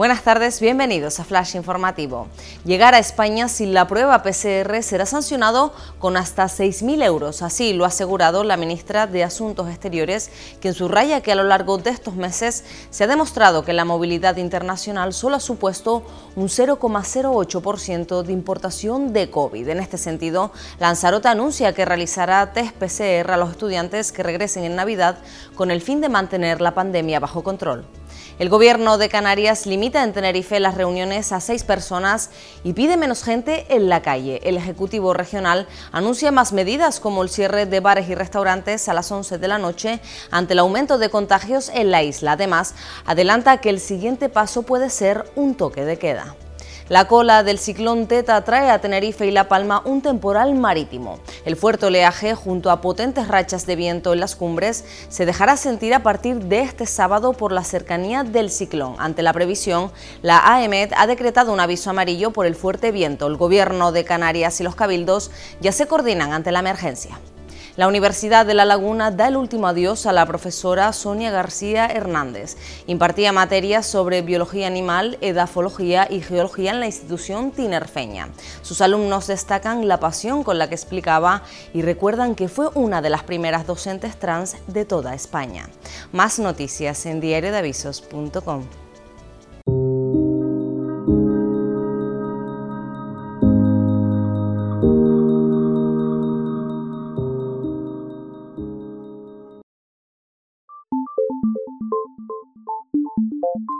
Buenas tardes, bienvenidos a Flash Informativo. Llegar a España sin la prueba PCR será sancionado con hasta 6.000 euros. Así lo ha asegurado la ministra de Asuntos Exteriores, quien subraya que a lo largo de estos meses se ha demostrado que la movilidad internacional solo ha supuesto un 0,08% de importación de COVID. En este sentido, Lanzarote anuncia que realizará test PCR a los estudiantes que regresen en Navidad con el fin de mantener la pandemia bajo control. El gobierno de Canarias limita en Tenerife las reuniones a seis personas y pide menos gente en la calle. El Ejecutivo Regional anuncia más medidas como el cierre de bares y restaurantes a las 11 de la noche ante el aumento de contagios en la isla. Además, adelanta que el siguiente paso puede ser un toque de queda. La cola del ciclón Teta trae a Tenerife y La Palma un temporal marítimo. El fuerte oleaje, junto a potentes rachas de viento en las cumbres, se dejará sentir a partir de este sábado por la cercanía del ciclón. Ante la previsión, la AEMET ha decretado un aviso amarillo por el fuerte viento. El gobierno de Canarias y los cabildos ya se coordinan ante la emergencia. La Universidad de La Laguna da el último adiós a la profesora Sonia García Hernández. Impartía materias sobre biología animal, edafología y geología en la institución tinerfeña. Sus alumnos destacan la pasión con la que explicaba y recuerdan que fue una de las primeras docentes trans de toda España. Más noticias en diariodeavisos.com. you